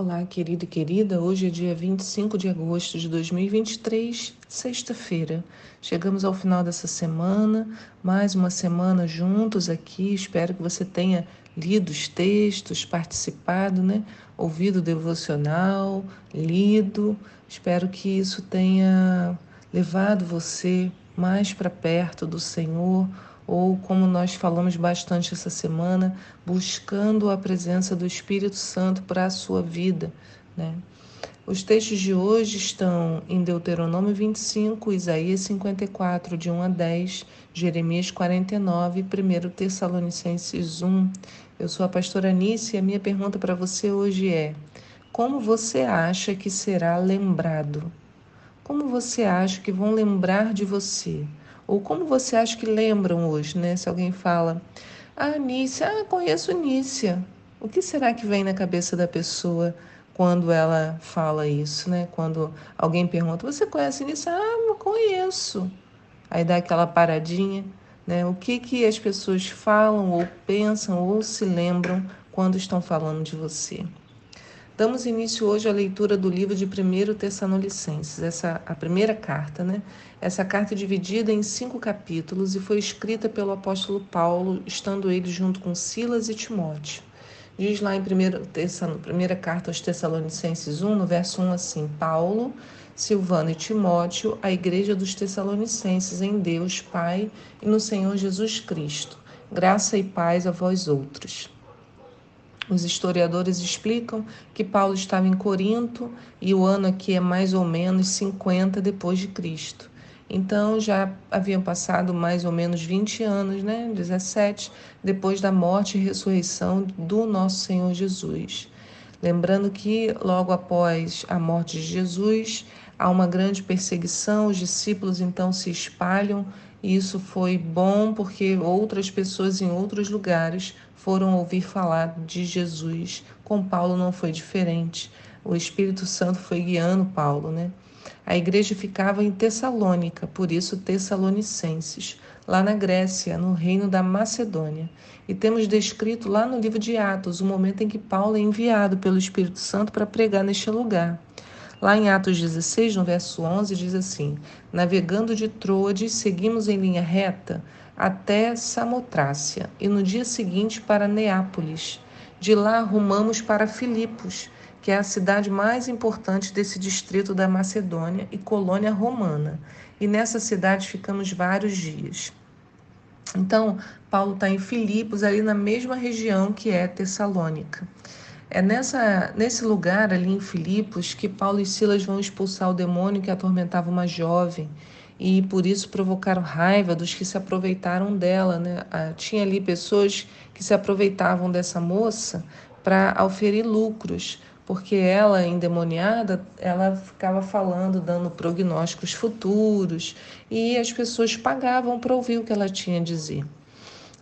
Olá, querido e querida. Hoje é dia 25 de agosto de 2023, sexta-feira. Chegamos ao final dessa semana, mais uma semana juntos aqui. Espero que você tenha lido os textos, participado, né? Ouvido o devocional, lido. Espero que isso tenha levado você mais para perto do Senhor ou como nós falamos bastante essa semana, buscando a presença do Espírito Santo para a sua vida. Né? Os textos de hoje estão em Deuteronômio 25, Isaías 54, de 1 a 10, Jeremias 49 e 1 Tessalonicenses 1. Eu sou a pastora Anice e a minha pergunta para você hoje é: como você acha que será lembrado? Como você acha que vão lembrar de você? Ou como você acha que lembram hoje, né? Se alguém fala, ah, Nícia, ah, conheço Nícia. O que será que vem na cabeça da pessoa quando ela fala isso, né? Quando alguém pergunta, você conhece Nícia? Ah, eu conheço. Aí dá aquela paradinha, né? O que, que as pessoas falam ou pensam ou se lembram quando estão falando de você? Damos início hoje à leitura do livro de 1 Tessalonicenses, essa a primeira carta, né? Essa carta é dividida em cinco capítulos e foi escrita pelo apóstolo Paulo, estando ele junto com Silas e Timóteo. Diz lá em 1 primeira carta aos Tessalonicenses 1, no verso 1 assim: Paulo, Silvano e Timóteo, a igreja dos Tessalonicenses em Deus Pai e no Senhor Jesus Cristo. Graça e paz a vós outros. Os historiadores explicam que Paulo estava em Corinto e o ano aqui é mais ou menos 50 depois de Cristo. Então já haviam passado mais ou menos 20 anos, né? 17 depois da morte e ressurreição do nosso Senhor Jesus. Lembrando que logo após a morte de Jesus, há uma grande perseguição, os discípulos então se espalham e isso foi bom porque outras pessoas em outros lugares foram ouvir falar de Jesus. Com Paulo não foi diferente. O Espírito Santo foi guiando Paulo, né? A igreja ficava em Tessalônica, por isso Tessalonicenses, lá na Grécia, no reino da Macedônia. E temos descrito lá no livro de Atos o momento em que Paulo é enviado pelo Espírito Santo para pregar neste lugar. Lá em Atos 16, no verso 11, diz assim: Navegando de Troade, seguimos em linha reta até Samotrácia e no dia seguinte para Neápolis. De lá rumamos para Filipos, que é a cidade mais importante desse distrito da Macedônia e colônia romana. E nessa cidade ficamos vários dias. Então, Paulo está em Filipos, ali na mesma região que é Tessalônica. É nessa, nesse lugar ali em Filipos que Paulo e Silas vão expulsar o demônio que atormentava uma jovem e por isso provocaram raiva dos que se aproveitaram dela. Né? Ah, tinha ali pessoas que se aproveitavam dessa moça para oferir lucros, porque ela, endemoniada, ela ficava falando, dando prognósticos futuros, e as pessoas pagavam para ouvir o que ela tinha a dizer.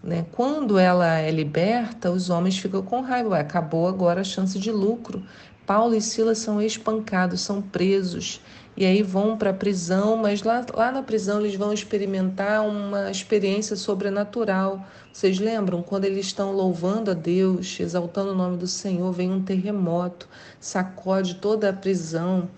Né? Quando ela é liberta, os homens ficam com raiva, acabou agora a chance de lucro. Paulo e Silas são espancados, são presos e aí vão para a prisão, mas lá, lá na prisão eles vão experimentar uma experiência sobrenatural. Vocês lembram? Quando eles estão louvando a Deus, exaltando o nome do Senhor, vem um terremoto, sacode toda a prisão,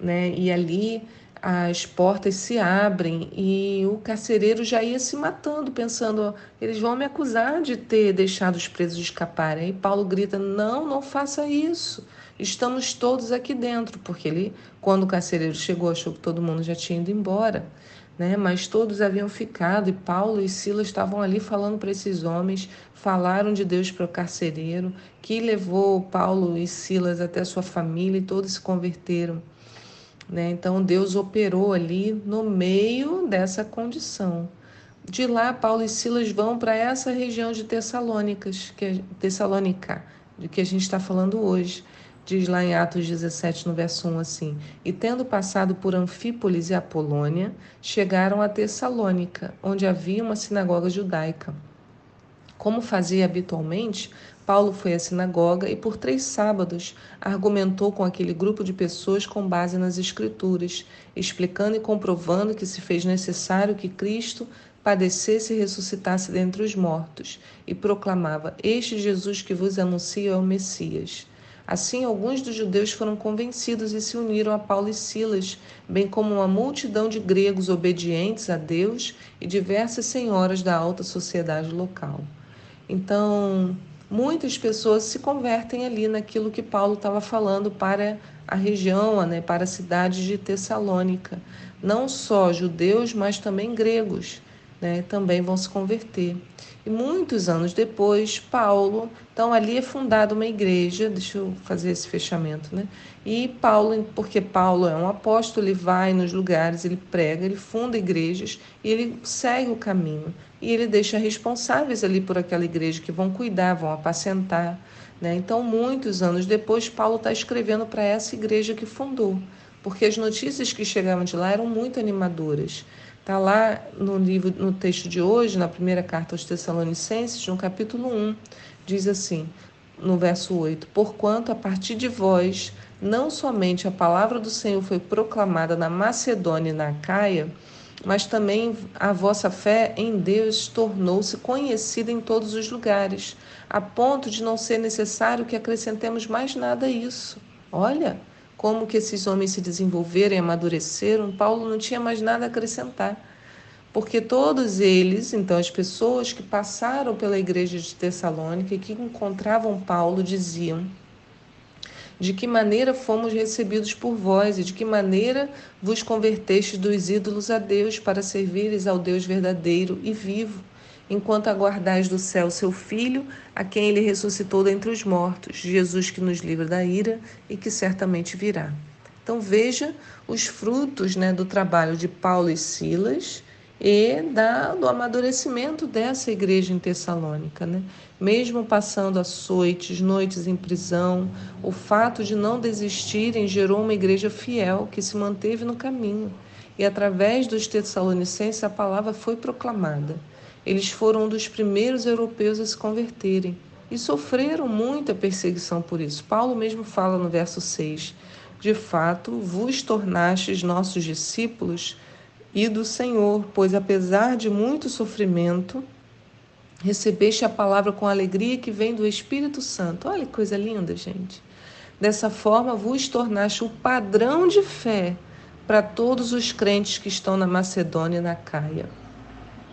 né? E ali as portas se abrem e o carcereiro já ia se matando, pensando: eles vão me acusar de ter deixado os presos escaparem. Aí Paulo grita: não, não faça isso estamos todos aqui dentro, porque ele, quando o carcereiro chegou, achou que todo mundo já tinha ido embora, né? Mas todos haviam ficado e Paulo e Silas estavam ali falando para esses homens, falaram de Deus para o carcereiro, que levou Paulo e Silas até sua família e todos se converteram. Né? Então Deus operou ali no meio dessa condição. De lá, Paulo e Silas vão para essa região de Tessalônicas, que é, Tessalônica, de que a gente está falando hoje. Diz lá em Atos 17, no verso 1 assim: E tendo passado por Anfípolis e Apolônia, chegaram a Tessalônica, onde havia uma sinagoga judaica. Como fazia habitualmente, Paulo foi à sinagoga e por três sábados argumentou com aquele grupo de pessoas com base nas Escrituras, explicando e comprovando que se fez necessário que Cristo padecesse e ressuscitasse dentre os mortos, e proclamava: Este Jesus que vos anuncio é o Messias. Assim, alguns dos judeus foram convencidos e se uniram a Paulo e Silas, bem como uma multidão de gregos obedientes a Deus e diversas senhoras da alta sociedade local. Então, muitas pessoas se convertem ali naquilo que Paulo estava falando para a região, né, para a cidade de Tessalônica. Não só judeus, mas também gregos né, também vão se converter. E muitos anos depois, Paulo, então ali é fundada uma igreja, deixa eu fazer esse fechamento, né? E Paulo, porque Paulo é um apóstolo, ele vai nos lugares, ele prega, ele funda igrejas e ele segue o caminho. E ele deixa responsáveis ali por aquela igreja que vão cuidar, vão apacentar. Né? Então, muitos anos depois, Paulo está escrevendo para essa igreja que fundou, porque as notícias que chegavam de lá eram muito animadoras. Está lá no livro, no texto de hoje, na primeira carta aos Tessalonicenses, no capítulo 1, diz assim, no verso 8: Porquanto a partir de vós, não somente a palavra do Senhor foi proclamada na Macedônia e na Caia, mas também a vossa fé em Deus tornou-se conhecida em todos os lugares, a ponto de não ser necessário que acrescentemos mais nada a isso. Olha, como que esses homens se desenvolveram e amadureceram, Paulo não tinha mais nada a acrescentar. Porque todos eles, então as pessoas que passaram pela igreja de Tessalônica e que encontravam Paulo, diziam: De que maneira fomos recebidos por vós e de que maneira vos convertestes dos ídolos a Deus para servires ao Deus verdadeiro e vivo enquanto aguardais do céu seu Filho, a quem ele ressuscitou dentre os mortos, Jesus que nos livra da ira e que certamente virá. Então veja os frutos né, do trabalho de Paulo e Silas e da, do amadurecimento dessa igreja em Tessalônica. Né? Mesmo passando açoites, noites em prisão, o fato de não desistirem gerou uma igreja fiel que se manteve no caminho. E através dos Tessalonicenses a palavra foi proclamada. Eles foram um dos primeiros europeus a se converterem e sofreram muita perseguição por isso. Paulo mesmo fala no verso 6: De fato, vos tornastes nossos discípulos e do Senhor, pois apesar de muito sofrimento, recebeste a palavra com alegria que vem do Espírito Santo. Olha que coisa linda, gente. Dessa forma, vos tornaste o padrão de fé para todos os crentes que estão na Macedônia e na Caia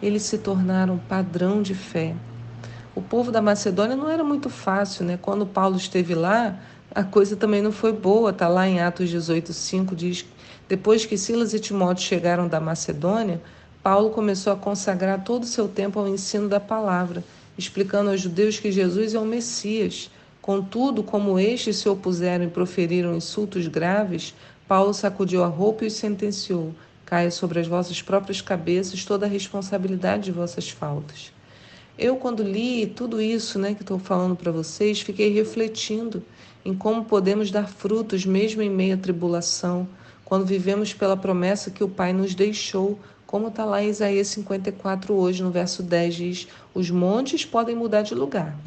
eles se tornaram padrão de fé. O povo da Macedônia não era muito fácil, né? Quando Paulo esteve lá, a coisa também não foi boa. Está lá em Atos 18, 5, diz depois que Silas e Timóteo chegaram da Macedônia, Paulo começou a consagrar todo o seu tempo ao ensino da palavra, explicando aos judeus que Jesus é o Messias. Contudo, como estes se opuseram e proferiram insultos graves, Paulo sacudiu a roupa e os sentenciou: Caia sobre as vossas próprias cabeças toda a responsabilidade de vossas faltas. Eu, quando li tudo isso né, que estou falando para vocês, fiquei refletindo em como podemos dar frutos mesmo em meio à tribulação, quando vivemos pela promessa que o Pai nos deixou, como está lá em Isaías 54 hoje, no verso 10, diz: Os montes podem mudar de lugar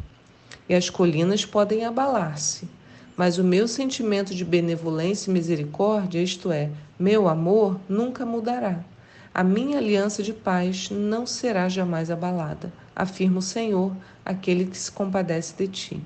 e as colinas podem abalar-se, mas o meu sentimento de benevolência e misericórdia, isto é, meu amor, nunca mudará. A minha aliança de paz não será jamais abalada, afirma o Senhor, aquele que se compadece de ti.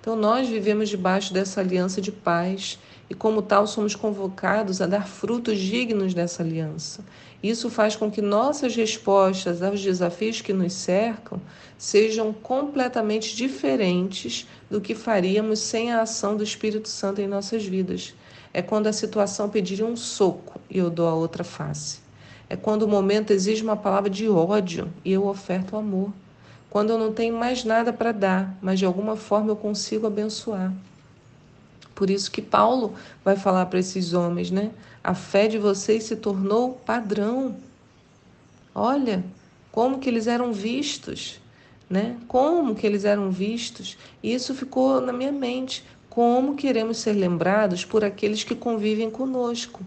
Então, nós vivemos debaixo dessa aliança de paz e, como tal, somos convocados a dar frutos dignos dessa aliança. Isso faz com que nossas respostas aos desafios que nos cercam sejam completamente diferentes do que faríamos sem a ação do Espírito Santo em nossas vidas. É quando a situação pedir um soco e eu dou a outra face. É quando o momento exige uma palavra de ódio e eu oferto amor. Quando eu não tenho mais nada para dar, mas de alguma forma eu consigo abençoar. Por isso que Paulo vai falar para esses homens, né? A fé de vocês se tornou padrão. Olha como que eles eram vistos, né? Como que eles eram vistos. E isso ficou na minha mente. Como queremos ser lembrados por aqueles que convivem conosco.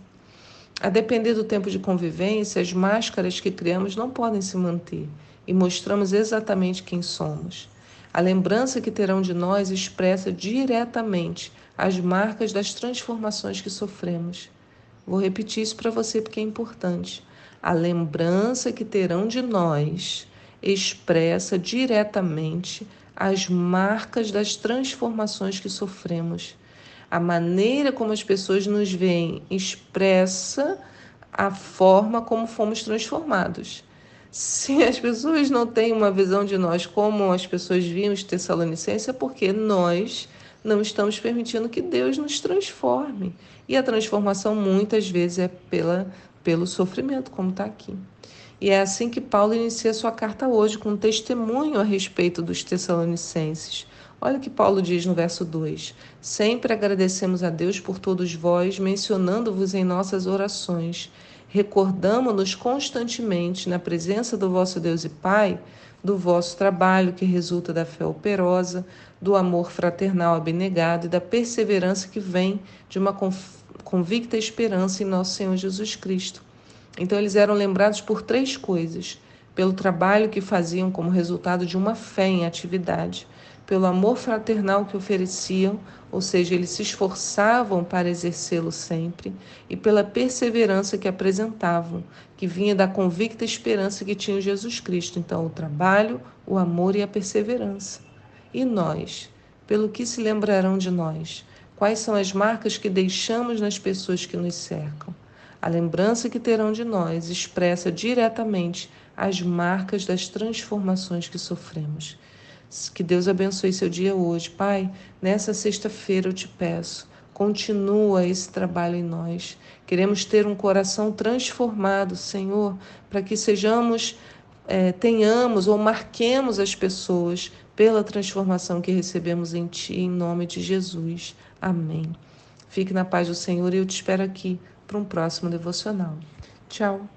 A depender do tempo de convivência, as máscaras que criamos não podem se manter e mostramos exatamente quem somos. A lembrança que terão de nós expressa diretamente as marcas das transformações que sofremos. Vou repetir isso para você porque é importante. A lembrança que terão de nós expressa diretamente as marcas das transformações que sofremos. A maneira como as pessoas nos veem expressa a forma como fomos transformados. Se as pessoas não têm uma visão de nós como as pessoas viam os Tessalonicenses, é porque nós não estamos permitindo que Deus nos transforme. E a transformação muitas vezes é pela, pelo sofrimento, como está aqui. E é assim que Paulo inicia sua carta hoje, com um testemunho a respeito dos Tessalonicenses. Olha o que Paulo diz no verso 2: Sempre agradecemos a Deus por todos vós, mencionando-vos em nossas orações. Recordamos-nos constantemente, na presença do vosso Deus e Pai, do vosso trabalho que resulta da fé operosa, do amor fraternal abnegado e da perseverança que vem de uma convicta esperança em nosso Senhor Jesus Cristo. Então, eles eram lembrados por três coisas: pelo trabalho que faziam como resultado de uma fé em atividade, pelo amor fraternal que ofereciam, ou seja, eles se esforçavam para exercê-lo sempre, e pela perseverança que apresentavam, que vinha da convicta esperança que tinha Jesus Cristo. Então, o trabalho, o amor e a perseverança. E nós? Pelo que se lembrarão de nós? Quais são as marcas que deixamos nas pessoas que nos cercam? A lembrança que terão de nós expressa diretamente as marcas das transformações que sofremos. Que Deus abençoe seu dia hoje. Pai, nessa sexta-feira eu te peço, continua esse trabalho em nós. Queremos ter um coração transformado, Senhor, para que sejamos, é, tenhamos ou marquemos as pessoas pela transformação que recebemos em Ti, em nome de Jesus. Amém. Fique na paz do Senhor e eu te espero aqui para um próximo devocional. Tchau!